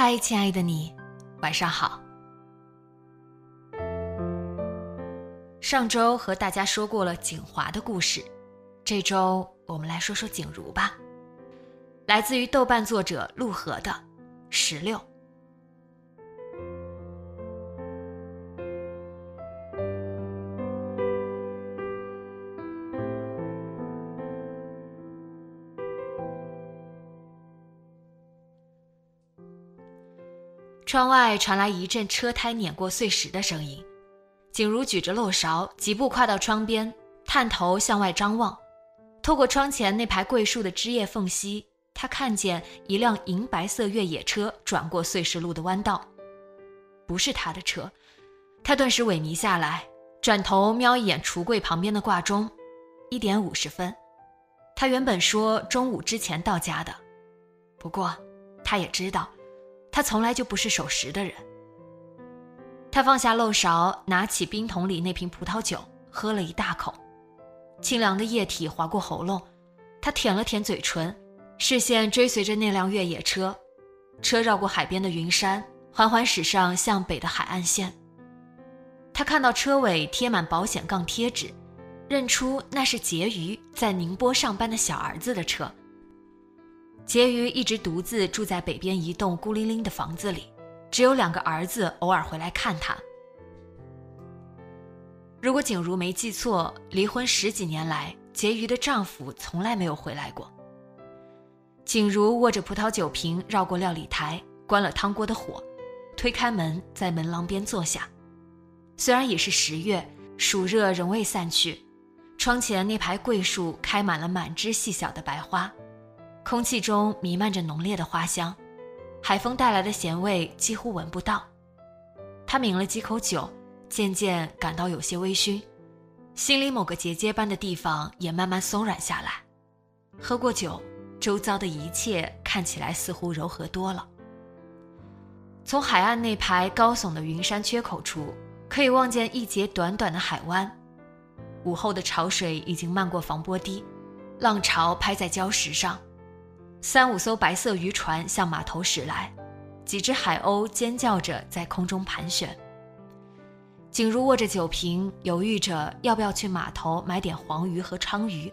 嗨，亲爱的你，晚上好。上周和大家说过了景华的故事，这周我们来说说景如吧。来自于豆瓣作者陆河的《石榴》。窗外传来一阵车胎碾过碎石的声音，景如举着漏勺，疾步跨到窗边，探头向外张望。透过窗前那排桂树的枝叶缝隙，他看见一辆银白色越野车转过碎石路的弯道，不是他的车。他顿时萎靡下来，转头瞄一眼橱柜旁边的挂钟，一点五十分。他原本说中午之前到家的，不过他也知道。他从来就不是守时的人。他放下漏勺，拿起冰桶里那瓶葡萄酒，喝了一大口，清凉的液体划过喉咙。他舔了舔嘴唇，视线追随着那辆越野车，车绕过海边的云山，缓缓驶上向北的海岸线。他看到车尾贴满保险杠贴纸，认出那是婕妤在宁波上班的小儿子的车。婕妤一直独自住在北边一栋孤零零的房子里，只有两个儿子偶尔回来看她。如果景如没记错，离婚十几年来，婕妤的丈夫从来没有回来过。景如握着葡萄酒瓶，绕过料理台，关了汤锅的火，推开门，在门廊边坐下。虽然已是十月，暑热仍未散去，窗前那排桂树开满了满枝细小的白花。空气中弥漫着浓烈的花香，海风带来的咸味几乎闻不到。他抿了几口酒，渐渐感到有些微醺，心里某个结节般的地方也慢慢松软下来。喝过酒，周遭的一切看起来似乎柔和多了。从海岸那排高耸的云山缺口处，可以望见一截短短的海湾。午后的潮水已经漫过防波堤，浪潮拍在礁石上。三五艘白色渔船向码头驶来，几只海鸥尖叫着在空中盘旋。景如握着酒瓶，犹豫着要不要去码头买点黄鱼和鲳鱼，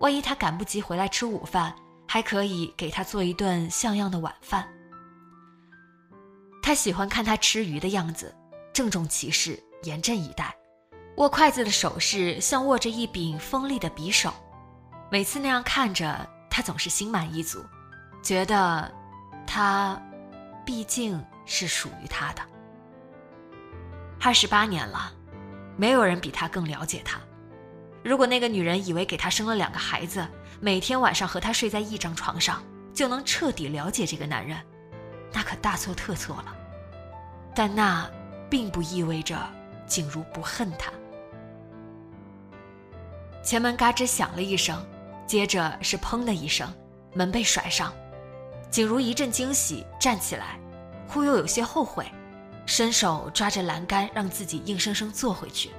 万一他赶不及回来吃午饭，还可以给他做一顿像样的晚饭。他喜欢看他吃鱼的样子，郑重其事，严阵以待，握筷子的手势像握着一柄锋利的匕首，每次那样看着。他总是心满意足，觉得他毕竟是属于他的。二十八年了，没有人比他更了解他。如果那个女人以为给他生了两个孩子，每天晚上和他睡在一张床上，就能彻底了解这个男人，那可大错特错了。但那并不意味着景如不恨他。前门嘎吱响了一声。接着是砰的一声，门被甩上，景如一阵惊喜，站起来，忽又有些后悔，伸手抓着栏杆，让自己硬生生坐回去。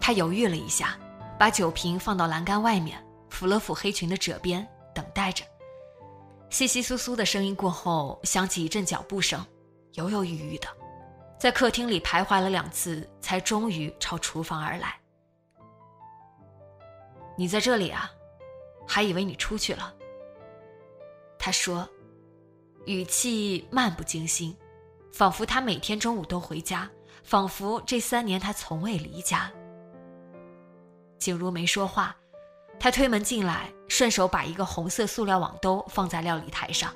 他犹豫了一下，把酒瓶放到栏杆外面，抚了抚黑裙的褶边，等待着。窸窸窣窣的声音过后，响起一阵脚步声，犹犹豫豫的，在客厅里徘徊了两次，才终于朝厨房而来。你在这里啊，还以为你出去了，他说，语气漫不经心，仿佛他每天中午都回家，仿佛这三年他从未离家。景如没说话，他推门进来，顺手把一个红色塑料网兜放在料理台上，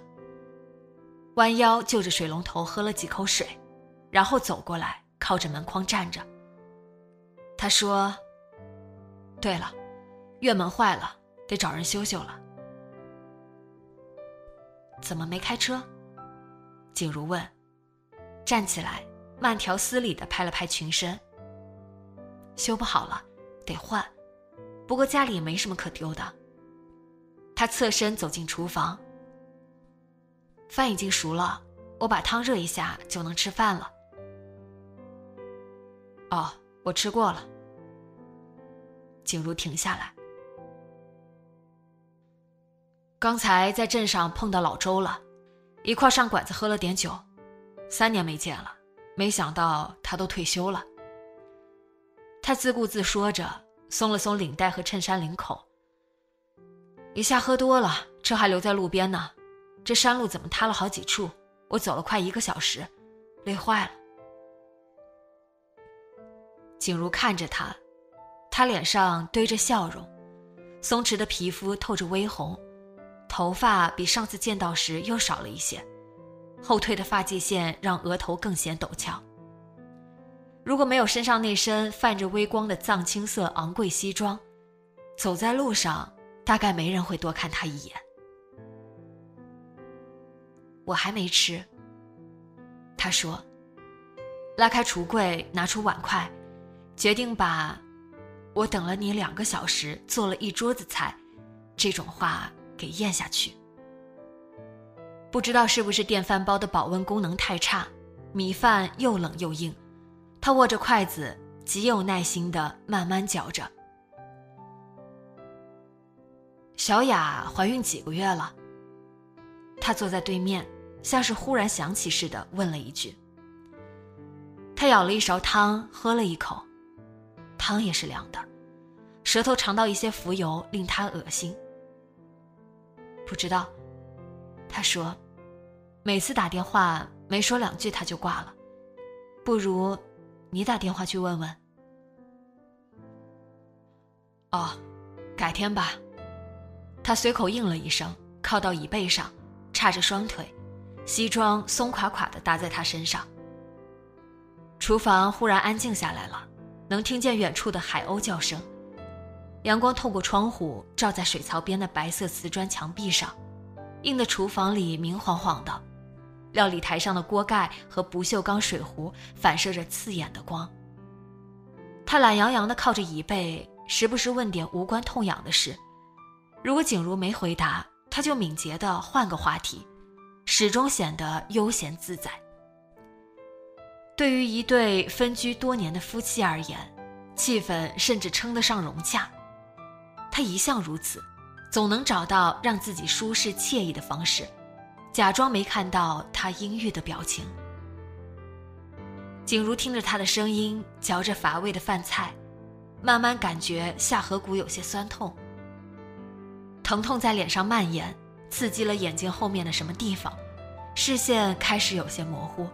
弯腰就着水龙头喝了几口水，然后走过来，靠着门框站着。他说：“对了，院门坏了，得找人修修了。怎么没开车？”景如问。站起来，慢条斯理的拍了拍裙身。修不好了，得换。不过家里也没什么可丢的。他侧身走进厨房，饭已经熟了，我把汤热一下就能吃饭了。哦，我吃过了。景如停下来，刚才在镇上碰到老周了，一块上馆子喝了点酒，三年没见了，没想到他都退休了。他自顾自说着。松了松领带和衬衫领口，一下喝多了，车还留在路边呢。这山路怎么塌了好几处？我走了快一个小时，累坏了。景如看着他，他脸上堆着笑容，松弛的皮肤透着微红，头发比上次见到时又少了一些，后退的发际线让额头更显陡峭。如果没有身上那身泛着微光的藏青色昂贵西装，走在路上大概没人会多看他一眼。我还没吃。他说，拉开橱柜，拿出碗筷，决定把“我等了你两个小时，做了一桌子菜”这种话给咽下去。不知道是不是电饭煲的保温功能太差，米饭又冷又硬。他握着筷子，极有耐心的慢慢嚼着。小雅怀孕几个月了？他坐在对面，像是忽然想起似的问了一句。他舀了一勺汤，喝了一口，汤也是凉的，舌头尝到一些浮油，令他恶心。不知道，他说，每次打电话没说两句他就挂了，不如。你打电话去问问。哦，改天吧。他随口应了一声，靠到椅背上，叉着双腿，西装松垮垮的搭在他身上。厨房忽然安静下来了，能听见远处的海鸥叫声。阳光透过窗户照在水槽边的白色瓷砖墙壁上，映得厨房里明晃晃的。料理台上的锅盖和不锈钢水壶反射着刺眼的光。他懒洋洋地靠着椅背，时不时问点无关痛痒的事。如果景如没回答，他就敏捷地换个话题，始终显得悠闲自在。对于一对分居多年的夫妻而言，气氛甚至称得上融洽。他一向如此，总能找到让自己舒适惬意的方式。假装没看到他阴郁的表情。景如听着他的声音，嚼着乏味的饭菜，慢慢感觉下颌骨有些酸痛。疼痛在脸上蔓延，刺激了眼睛后面的什么地方，视线开始有些模糊。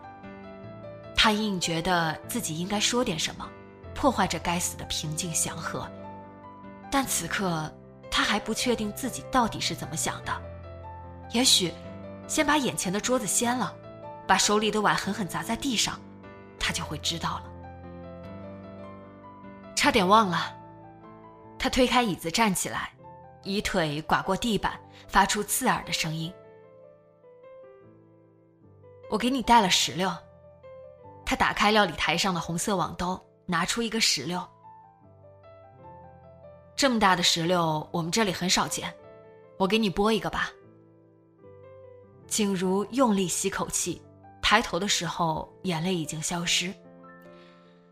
他隐隐觉得自己应该说点什么，破坏这该死的平静祥和，但此刻他还不确定自己到底是怎么想的，也许。先把眼前的桌子掀了，把手里的碗狠狠砸在地上，他就会知道了。差点忘了，他推开椅子站起来，以腿刮过地板，发出刺耳的声音。我给你带了石榴。他打开料理台上的红色网兜，拿出一个石榴。这么大的石榴，我们这里很少见，我给你剥一个吧。景如用力吸口气，抬头的时候，眼泪已经消失。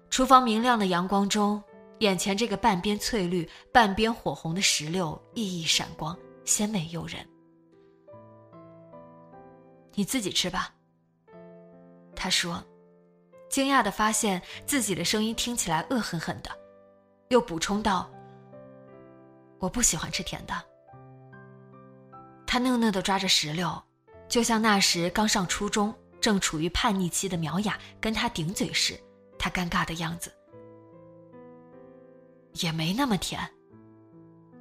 厨房明亮的阳光中，眼前这个半边翠绿、半边火红的石榴熠熠闪光，鲜美诱人。你自己吃吧。他说，惊讶的发现自己的声音听起来恶狠狠的，又补充道：“我不喜欢吃甜的。”他讷讷的抓着石榴，就像那时刚上初中、正处于叛逆期的苗雅跟他顶嘴时，他尴尬的样子。也没那么甜。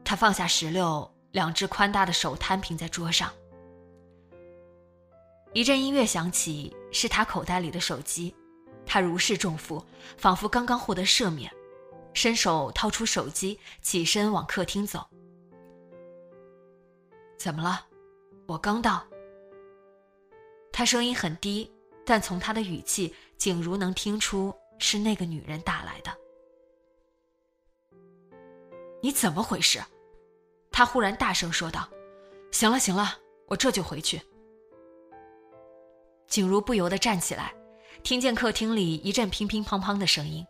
他放下石榴，两只宽大的手摊平在桌上。一阵音乐响起，是他口袋里的手机。他如释重负，仿佛刚刚获得赦免，伸手掏出手机，起身往客厅走。怎么了？我刚到。他声音很低，但从他的语气，景如能听出是那个女人打来的。你怎么回事？他忽然大声说道：“行了，行了，我这就回去。”景如不由得站起来，听见客厅里一阵乒乒乓乓的声音，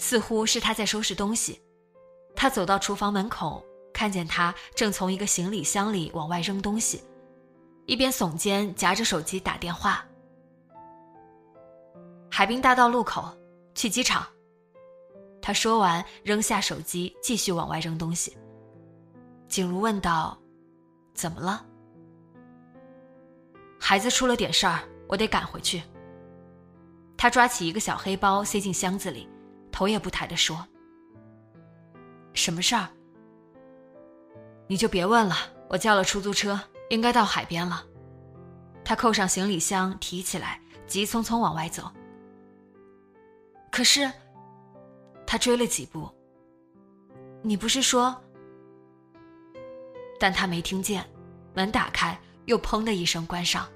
似乎是他在收拾东西。他走到厨房门口，看见他正从一个行李箱里往外扔东西，一边耸肩夹着手机打电话。海滨大道路口，去机场。他说完，扔下手机，继续往外扔东西。景如问道：“怎么了？”孩子出了点事儿，我得赶回去。他抓起一个小黑包，塞进箱子里，头也不抬地说：“什么事儿？你就别问了。我叫了出租车，应该到海边了。”他扣上行李箱，提起来，急匆匆往外走。可是。他追了几步。你不是说？但他没听见，门打开，又砰的一声关上。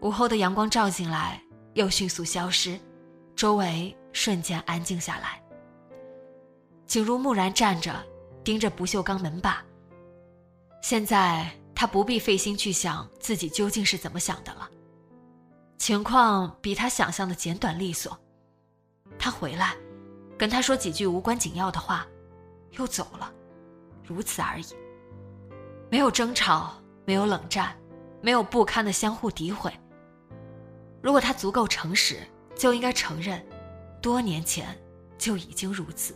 午后的阳光照进来，又迅速消失，周围瞬间安静下来。景如木然站着，盯着不锈钢门把。现在他不必费心去想自己究竟是怎么想的了。情况比他想象的简短利索。他回来。跟他说几句无关紧要的话，又走了，如此而已。没有争吵，没有冷战，没有不堪的相互诋毁。如果他足够诚实，就应该承认，多年前就已经如此。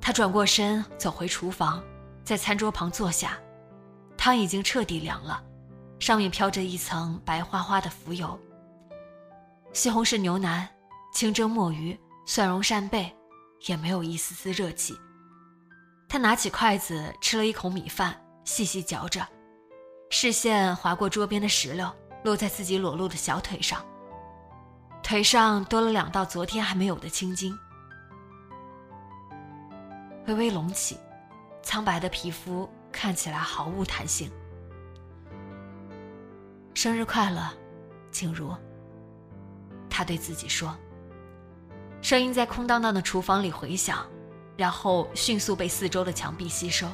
他转过身走回厨房，在餐桌旁坐下，汤已经彻底凉了，上面飘着一层白花花的浮油。西红柿牛腩，清蒸墨鱼。蒜蓉扇贝，也没有一丝丝热气。他拿起筷子吃了一口米饭，细细嚼着，视线划过桌边的石榴，落在自己裸露的小腿上。腿上多了两道昨天还没有的青筋，微微隆起，苍白的皮肤看起来毫无弹性。生日快乐，静茹。他对自己说。声音在空荡荡的厨房里回响，然后迅速被四周的墙壁吸收。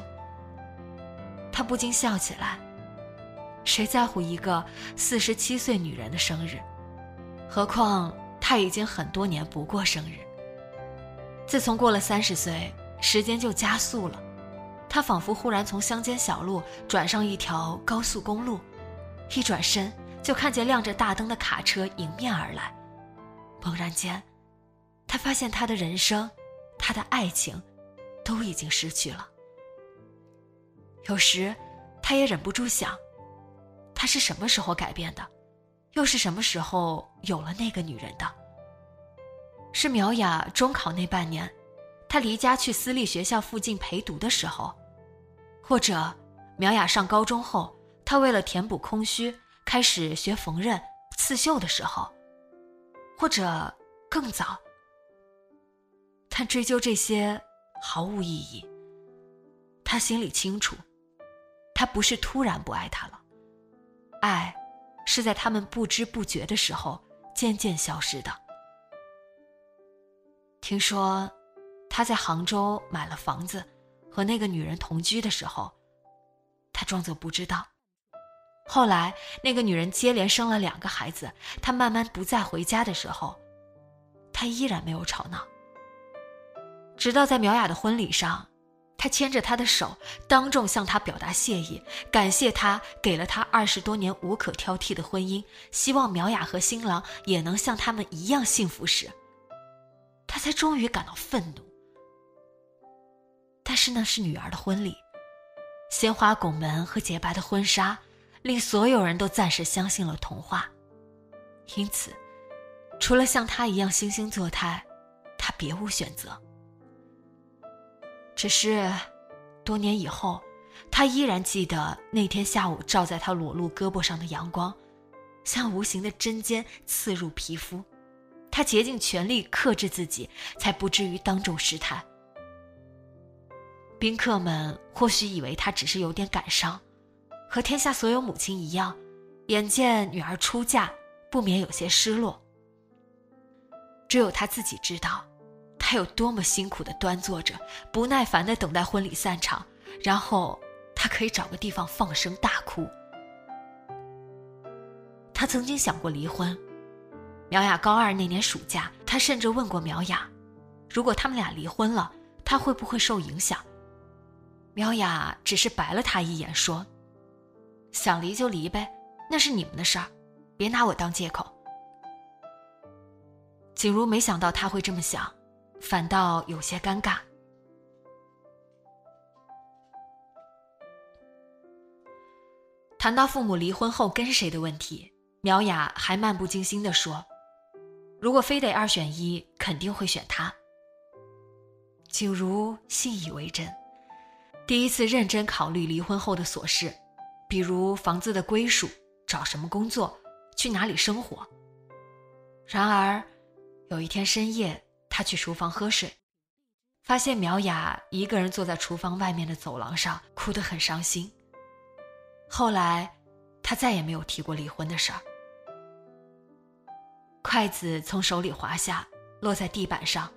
他不禁笑起来。谁在乎一个四十七岁女人的生日？何况他已经很多年不过生日。自从过了三十岁，时间就加速了。他仿佛忽然从乡间小路转上一条高速公路，一转身就看见亮着大灯的卡车迎面而来。猛然间。他发现他的人生，他的爱情，都已经失去了。有时，他也忍不住想，他是什么时候改变的，又是什么时候有了那个女人的？是苗雅中考那半年，她离家去私立学校附近陪读的时候，或者苗雅上高中后，她为了填补空虚开始学缝纫、刺绣的时候，或者更早。但追究这些毫无意义。他心里清楚，他不是突然不爱他了，爱是在他们不知不觉的时候渐渐消失的。听说他在杭州买了房子，和那个女人同居的时候，他装作不知道。后来那个女人接连生了两个孩子，他慢慢不再回家的时候，他依然没有吵闹。直到在苗雅的婚礼上，他牵着她的手，当众向她表达谢意，感谢她给了他二十多年无可挑剔的婚姻，希望苗雅和新郎也能像他们一样幸福时，他才终于感到愤怒。但是那是女儿的婚礼，鲜花拱门和洁白的婚纱，令所有人都暂时相信了童话。因此，除了像他一样惺惺作态，他别无选择。只是，多年以后，他依然记得那天下午照在他裸露胳膊上的阳光，像无形的针尖刺入皮肤。他竭尽全力克制自己，才不至于当众失态。宾客们或许以为他只是有点感伤，和天下所有母亲一样，眼见女儿出嫁，不免有些失落。只有他自己知道。他有多么辛苦的端坐着，不耐烦的等待婚礼散场，然后他可以找个地方放声大哭。他曾经想过离婚。苗雅高二那年暑假，他甚至问过苗雅，如果他们俩离婚了，他会不会受影响？苗雅只是白了他一眼，说：“想离就离呗，那是你们的事儿，别拿我当借口。”景如没想到他会这么想。反倒有些尴尬。谈到父母离婚后跟谁的问题，苗雅还漫不经心地说：“如果非得二选一，肯定会选他。”景如信以为真，第一次认真考虑离婚后的琐事，比如房子的归属、找什么工作、去哪里生活。然而，有一天深夜。他去厨房喝水，发现苗雅一个人坐在厨房外面的走廊上，哭得很伤心。后来，他再也没有提过离婚的事儿。筷子从手里滑下，落在地板上，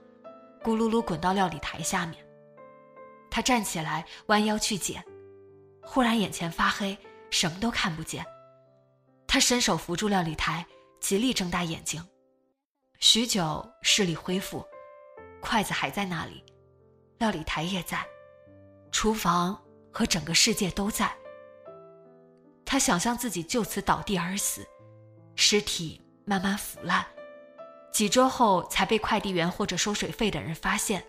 咕噜噜滚到料理台下面。他站起来，弯腰去捡，忽然眼前发黑，什么都看不见。他伸手扶住料理台，极力睁大眼睛。许久，视力恢复，筷子还在那里，料理台也在，厨房和整个世界都在。他想象自己就此倒地而死，尸体慢慢腐烂，几周后才被快递员或者收水费的人发现。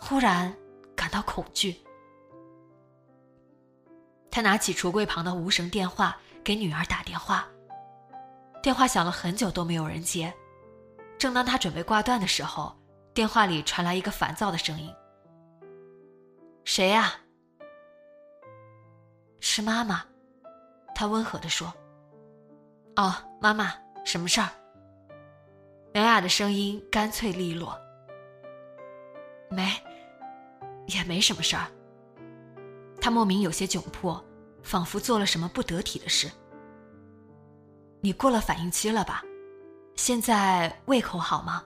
忽然感到恐惧，他拿起橱柜旁的无绳电话给女儿打电话，电话响了很久都没有人接。正当他准备挂断的时候，电话里传来一个烦躁的声音：“谁呀？”“是妈妈。”他温和地说。“哦，妈妈，什么事儿？”苗雅的声音干脆利落。“没，也没什么事儿。”他莫名有些窘迫，仿佛做了什么不得体的事。“你过了反应期了吧？”现在胃口好吗？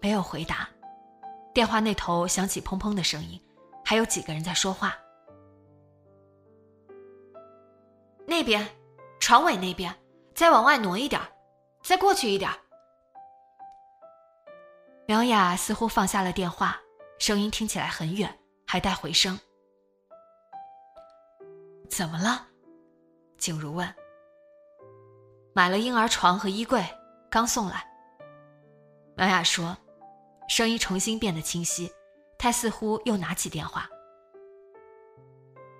没有回答。电话那头响起砰砰的声音，还有几个人在说话。那边，床尾那边，再往外挪一点，再过去一点。苗雅似乎放下了电话，声音听起来很远，还带回声。怎么了？景如问。买了婴儿床和衣柜，刚送来。苗雅说，声音重新变得清晰。她似乎又拿起电话：“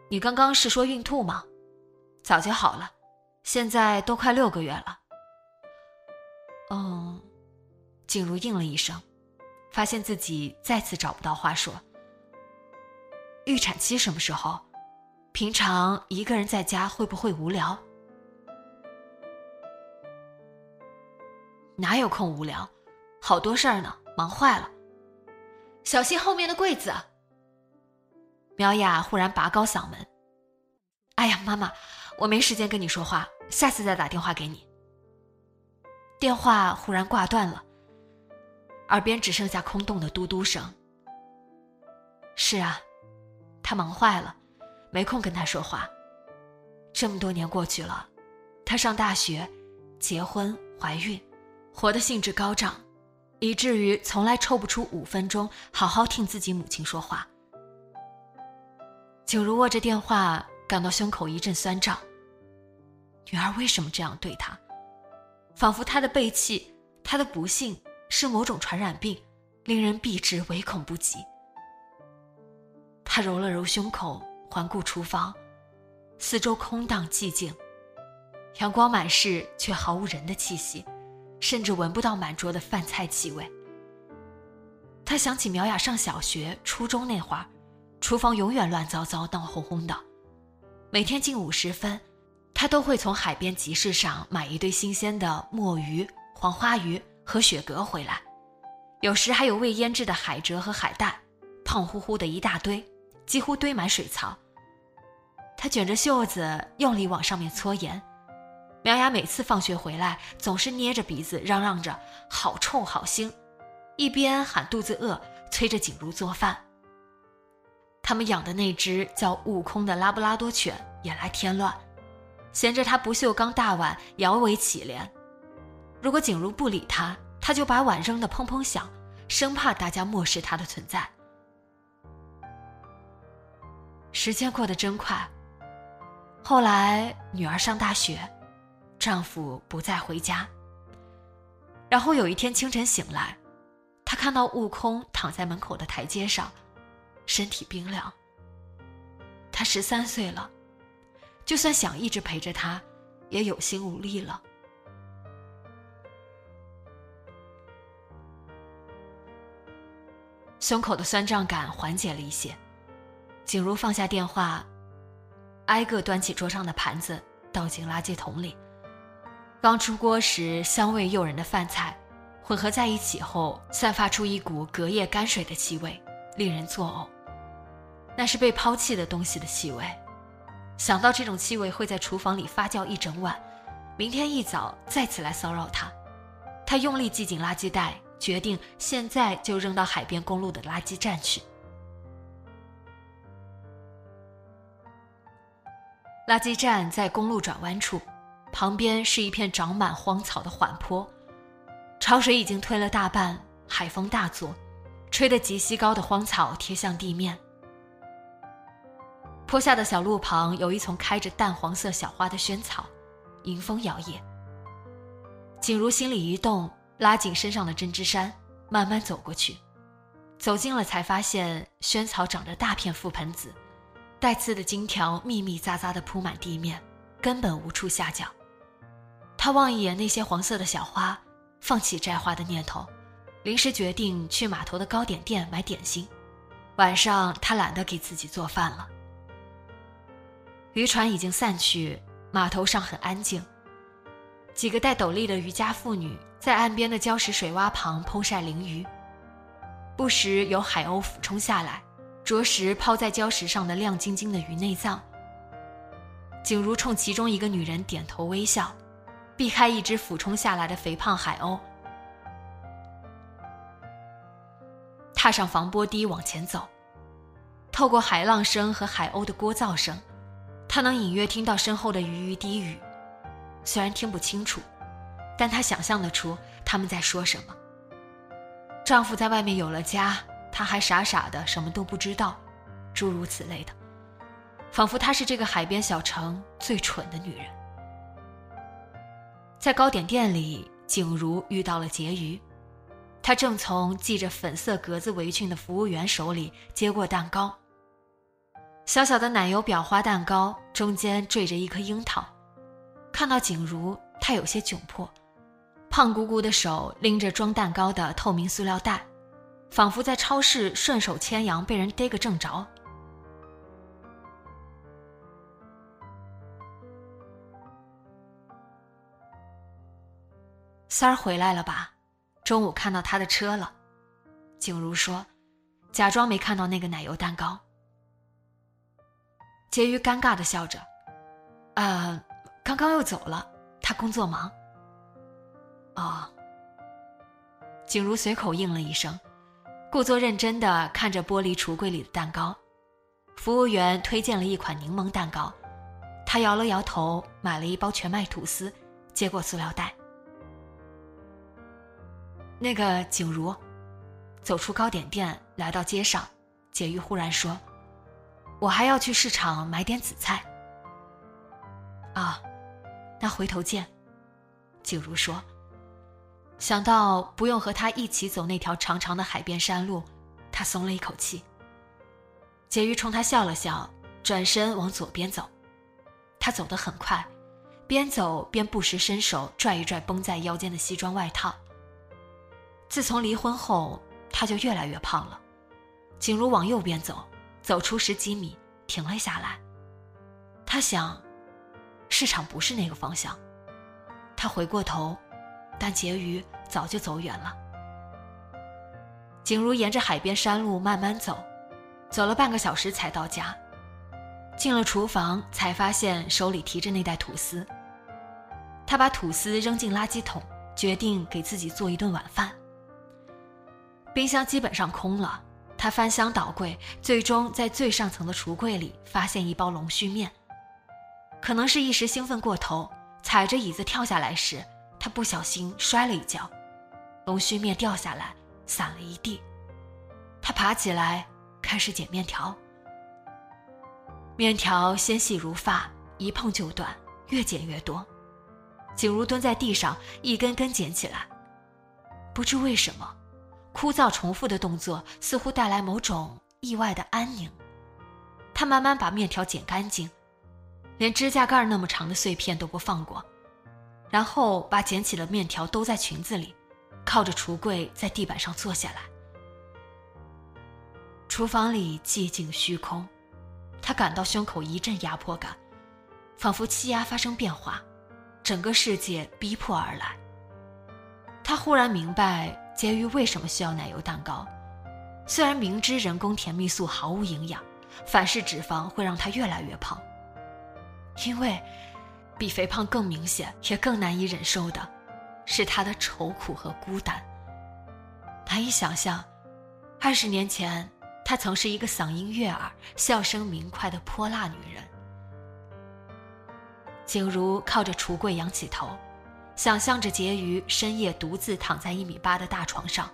你刚刚是说孕吐吗？早就好了，现在都快六个月了。”嗯，静茹应了一声，发现自己再次找不到话说。预产期什么时候？平常一个人在家会不会无聊？哪有空无聊，好多事儿呢，忙坏了。小心后面的柜子。苗雅忽然拔高嗓门：“哎呀，妈妈，我没时间跟你说话，下次再打电话给你。”电话忽然挂断了，耳边只剩下空洞的嘟嘟声。是啊，他忙坏了，没空跟他说话。这么多年过去了，他上大学，结婚，怀孕。活得兴致高涨，以至于从来抽不出五分钟好好听自己母亲说话。景如握着电话，感到胸口一阵酸胀。女儿为什么这样对她？仿佛她的背弃，她的不幸是某种传染病，令人避之唯恐不及。她揉了揉胸口，环顾厨房，四周空荡寂静，阳光满室，却毫无人的气息，甚至闻不到满桌的饭菜气味。他想起苗雅上小学、初中那会儿，厨房永远乱糟糟、闹哄哄的。每天近午时分，他都会从海边集市上买一堆新鲜的墨鱼、黄花鱼和雪蛤回来，有时还有未腌制的海蜇和海带，胖乎乎的一大堆，几乎堆满水槽。他卷着袖子用力往上面搓盐，苗雅每次放学回来，总是捏着鼻子嚷嚷着“好臭，好腥”。一边喊肚子饿，催着景如做饭。他们养的那只叫悟空的拉布拉多犬也来添乱，嫌着他不锈钢大碗摇尾乞怜。如果景如不理他，他就把碗扔得砰砰响，生怕大家漠视他的存在。时间过得真快。后来女儿上大学，丈夫不再回家。然后有一天清晨醒来。他看到悟空躺在门口的台阶上，身体冰凉。他十三岁了，就算想一直陪着他，也有心无力了。胸口的酸胀感缓解了一些，景如放下电话，挨个端起桌上的盘子，倒进垃圾桶里。刚出锅时香味诱人的饭菜。混合在一起后，散发出一股隔夜泔水的气味，令人作呕。那是被抛弃的东西的气味。想到这种气味会在厨房里发酵一整晚，明天一早再次来骚扰他，他用力系紧垃圾袋，决定现在就扔到海边公路的垃圾站去。垃圾站在公路转弯处，旁边是一片长满荒草的缓坡。潮水已经退了大半，海风大作，吹得极西高的荒草贴向地面。坡下的小路旁有一丛开着淡黄色小花的萱草，迎风摇曳。景如心里一动，拉紧身上的针织衫，慢慢走过去。走近了才发现，萱草长着大片覆盆子，带刺的荆条密密匝匝地铺满地面，根本无处下脚。他望一眼那些黄色的小花。放弃摘花的念头，临时决定去码头的糕点店买点心。晚上他懒得给自己做饭了。渔船已经散去，码头上很安静。几个戴斗笠的渔家妇女在岸边的礁石水洼旁烹晒鲮鱼，不时有海鸥俯冲下来，啄食抛在礁石上的亮晶晶的鱼内脏。景如冲其中一个女人点头微笑。避开一只俯冲下来的肥胖海鸥，踏上防波堤往前走。透过海浪声和海鸥的聒噪声，他能隐约听到身后的鱼鱼低语，虽然听不清楚，但他想象得出他们在说什么。丈夫在外面有了家，她还傻傻的什么都不知道，诸如此类的，仿佛她是这个海边小城最蠢的女人。在糕点店里，景如遇到了婕妤，她正从系着粉色格子围裙的服务员手里接过蛋糕。小小的奶油裱花蛋糕中间缀着一颗樱桃。看到景如，她有些窘迫，胖鼓鼓的手拎着装蛋糕的透明塑料袋，仿佛在超市顺手牵羊被人逮个正着。三儿回来了吧？中午看到他的车了。景如说，假装没看到那个奶油蛋糕。婕妤尴尬的笑着：“呃，刚刚又走了，他工作忙。”哦。景如随口应了一声，故作认真的看着玻璃橱柜里的蛋糕。服务员推荐了一款柠檬蛋糕，他摇了摇头，买了一包全麦吐司，接过塑料袋。那个景如，走出糕点店，来到街上，解玉忽然说：“我还要去市场买点紫菜。”啊，那回头见。景如说。想到不用和他一起走那条长长的海边山路，他松了一口气。婕妤冲他笑了笑，转身往左边走。他走得很快，边走边不时伸手拽一拽绷在腰间的西装外套。自从离婚后，他就越来越胖了。景如往右边走，走出十几米，停了下来。他想，市场不是那个方向。他回过头，但婕妤早就走远了。景如沿着海边山路慢慢走，走了半个小时才到家。进了厨房，才发现手里提着那袋吐司。他把吐司扔进垃圾桶，决定给自己做一顿晚饭。冰箱基本上空了，他翻箱倒柜，最终在最上层的橱柜里发现一包龙须面。可能是一时兴奋过头，踩着椅子跳下来时，他不小心摔了一跤，龙须面掉下来，散了一地。他爬起来，开始剪面条。面条纤细如发，一碰就断，越剪越多。景如蹲在地上，一根根捡起来。不知为什么，枯燥重复的动作似乎带来某种意外的安宁。他慢慢把面条剪干净，连指甲盖那么长的碎片都不放过，然后把捡起的面条兜在裙子里，靠着橱柜在地板上坐下来。厨房里寂静虚空。他感到胸口一阵压迫感，仿佛气压发生变化，整个世界逼迫而来。他忽然明白婕妤为什么需要奶油蛋糕，虽然明知人工甜蜜素毫无营养，反式脂肪会让他越来越胖。因为，比肥胖更明显也更难以忍受的，是他的愁苦和孤单。难以想象，二十年前。她曾是一个嗓音悦耳、笑声明快的泼辣女人。景如靠着橱柜仰起头，想象着婕妤深夜独自躺在一米八的大床上，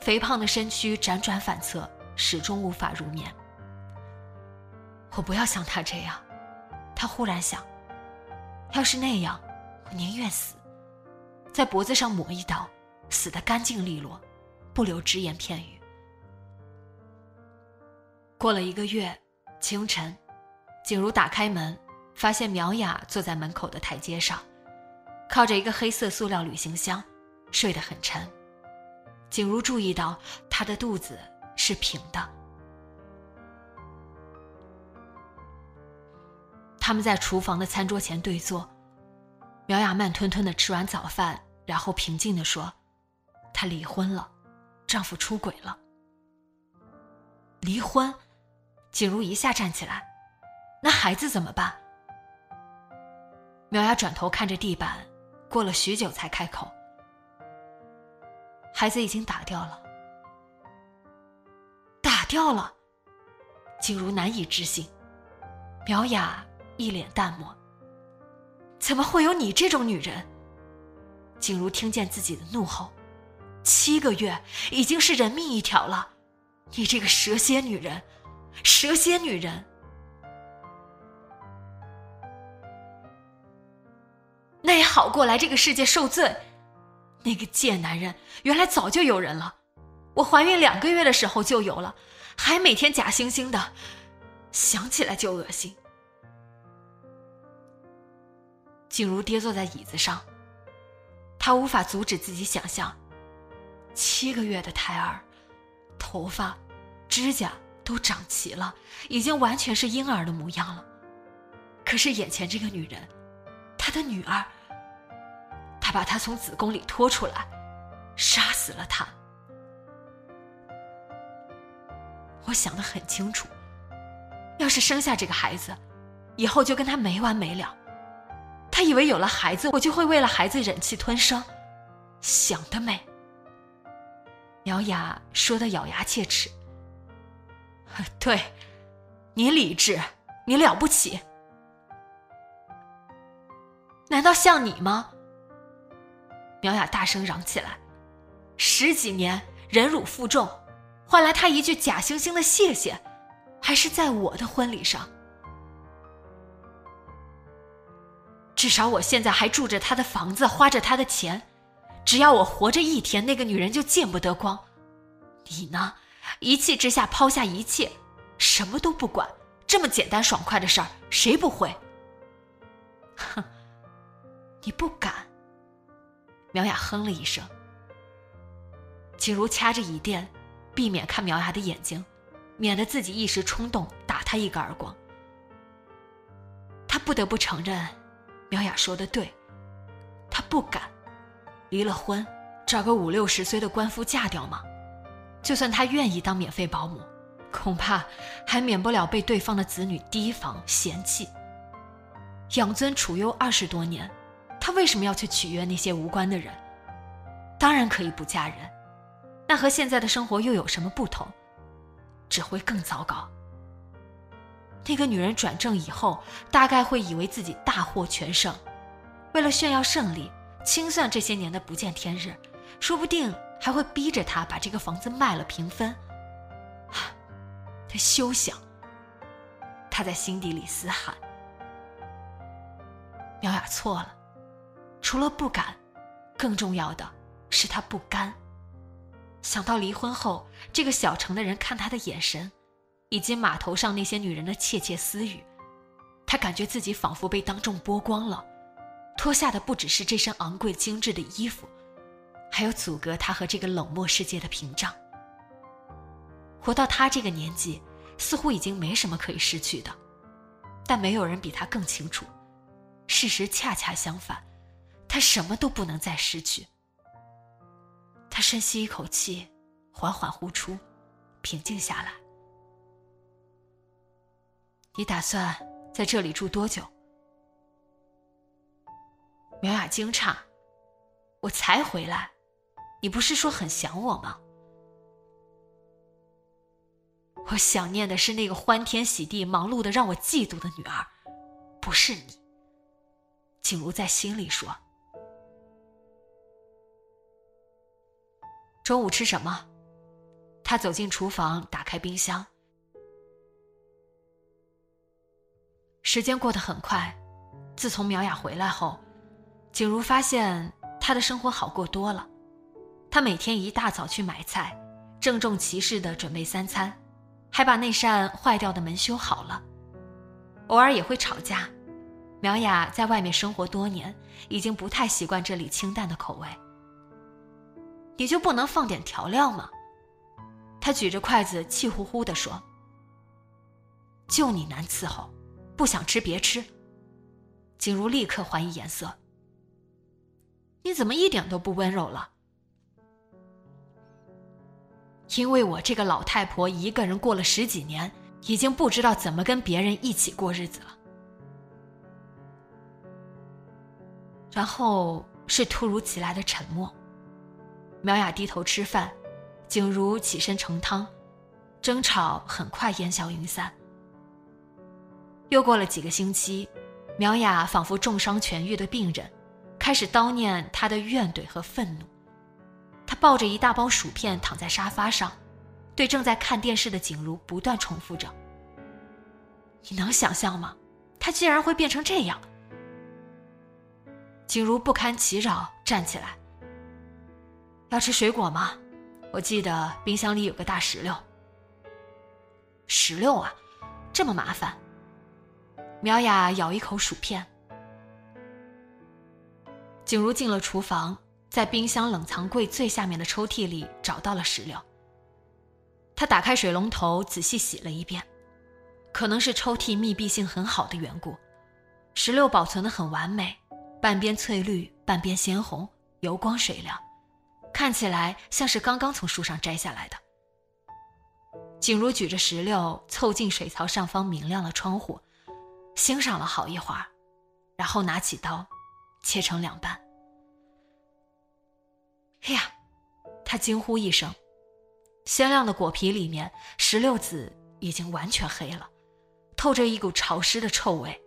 肥胖的身躯辗转反侧，始终无法入眠。我不要像他这样，他忽然想，要是那样，我宁愿死，在脖子上抹一刀，死得干净利落，不留只言片语。过了一个月，清晨，景如打开门，发现苗雅坐在门口的台阶上，靠着一个黑色塑料旅行箱，睡得很沉。景如注意到她的肚子是平的。他们在厨房的餐桌前对坐，苗雅慢吞吞的吃完早饭，然后平静的说：“她离婚了，丈夫出轨了。离婚。”景如一下站起来，那孩子怎么办？苗雅转头看着地板，过了许久才开口：“孩子已经打掉了。”打掉了。景如难以置信，苗雅一脸淡漠：“怎么会有你这种女人？”景如听见自己的怒吼：“七个月已经是人命一条了，你这个蛇蝎女人！”蛇蝎女人，跑过来这个世界受罪。那个贱男人原来早就有人了，我怀孕两个月的时候就有了，还每天假惺惺的，想起来就恶心。静如跌坐在椅子上，她无法阻止自己想象，七个月的胎儿，头发，指甲。都长齐了，已经完全是婴儿的模样了。可是眼前这个女人，她的女儿，他把她从子宫里拖出来，杀死了她。我想的很清楚，要是生下这个孩子，以后就跟他没完没了。他以为有了孩子，我就会为了孩子忍气吞声，想得美。苗雅说的咬牙切齿。对，你理智，你了不起。难道像你吗？苗雅大声嚷起来，十几年忍辱负重，换来他一句假惺惺的谢谢，还是在我的婚礼上。至少我现在还住着他的房子，花着他的钱，只要我活着一天，那个女人就见不得光。你呢？一气之下抛下一切，什么都不管，这么简单爽快的事儿，谁不会？哼，你不敢。苗雅哼了一声。景如掐着椅垫，避免看苗雅的眼睛，免得自己一时冲动打他一个耳光。他不得不承认，苗雅说的对，他不敢。离了婚，找个五六十岁的官夫嫁掉吗？就算他愿意当免费保姆，恐怕还免不了被对方的子女提防嫌弃。养尊处优二十多年，他为什么要去取悦那些无关的人？当然可以不嫁人，那和现在的生活又有什么不同？只会更糟糕。那个女人转正以后，大概会以为自己大获全胜，为了炫耀胜利，清算这些年的不见天日，说不定还会逼着他把这个房子卖了平分。他休想！他在心底里嘶喊。苗雅错了，除了不敢，更重要的是他不甘。想到离婚后这个小城的人看他的眼神，以及码头上那些女人的窃窃私语，他感觉自己仿佛被当众剥光了，脱下的不只是这身昂贵精致的衣服，还有阻隔他和这个冷漠世界的屏障。活到他这个年纪，似乎已经没什么可以失去的，但没有人比他更清楚。事实恰恰相反，他什么都不能再失去。他深吸一口气，缓缓呼出，平静下来。你打算在这里住多久？苗雅惊诧：“我才回来，你不是说很想我吗？”我想念的是那个欢天喜地、忙碌的让我嫉妒的女儿，不是你。景如在心里说：“中午吃什么？”他走进厨房，打开冰箱。时间过得很快，自从苗雅回来后，景如发现她的生活好过多了。她每天一大早去买菜，郑重其事的准备三餐，还把那扇坏掉的门修好了。偶尔也会吵架。苗雅在外面生活多年，已经不太习惯这里清淡的口味。你就不能放点调料吗？他举着筷子气呼呼地说：“就你难伺候，不想吃别吃。”景如立刻还以颜色：“你怎么一点都不温柔了？”因为我这个老太婆一个人过了十几年，已经不知道怎么跟别人一起过日子了。然后是突如其来的沉默。苗雅低头吃饭，景如起身盛汤，争吵很快烟消云散。又过了几个星期，苗雅仿佛重伤痊愈的病人，开始叨念她的怨怼和愤怒。她抱着一大包薯片躺在沙发上，对正在看电视的景如不断重复着：“你能想象吗？他竟然会变成这样！”景如不堪其扰，站起来。要吃水果吗？我记得冰箱里有个大石榴。石榴啊，这么麻烦。苗雅咬一口薯片。景如进了厨房，在冰箱冷藏柜最下面的抽屉里找到了石榴。她打开水龙头，仔细洗了一遍。可能是抽屉密闭性很好的缘故，石榴保存的很完美。半边翠绿，半边鲜红，油光水亮，看起来像是刚刚从树上摘下来的。景如举着石榴凑近水槽上方明亮的窗户，欣赏了好一会儿，然后拿起刀，切成两半。哎呀！他惊呼一声，鲜亮的果皮里面，石榴籽已经完全黑了，透着一股潮湿的臭味。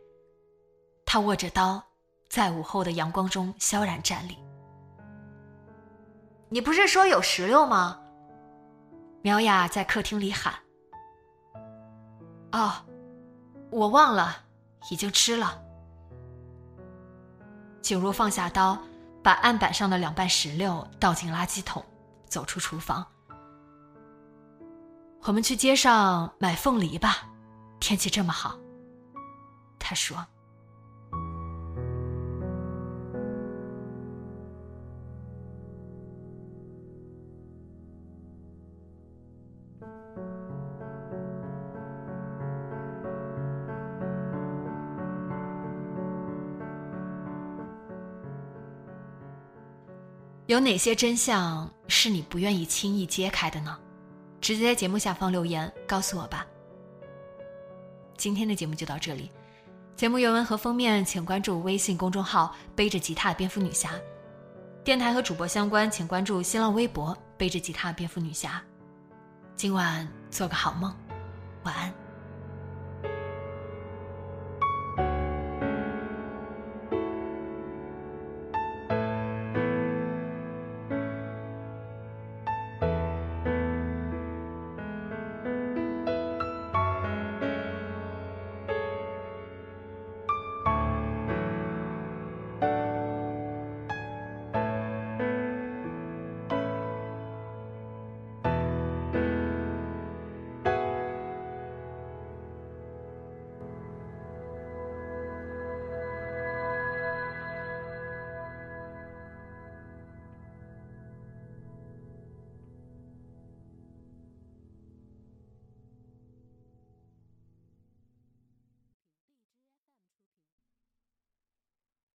他握着刀。在午后的阳光中萧然站立。你不是说有石榴吗？苗雅在客厅里喊。哦，我忘了，已经吃了。景如放下刀，把案板上的两瓣石榴倒进垃圾桶，走出厨房。我们去街上买凤梨吧，天气这么好。”他说。有哪些真相是你不愿意轻易揭开的呢？直接在节目下方留言告诉我吧。今天的节目就到这里，节目原文和封面请关注微信公众号“背着吉他蝙蝠女侠”，电台和主播相关请关注新浪微博“背着吉他蝙蝠女侠”。今晚做个好梦，晚安。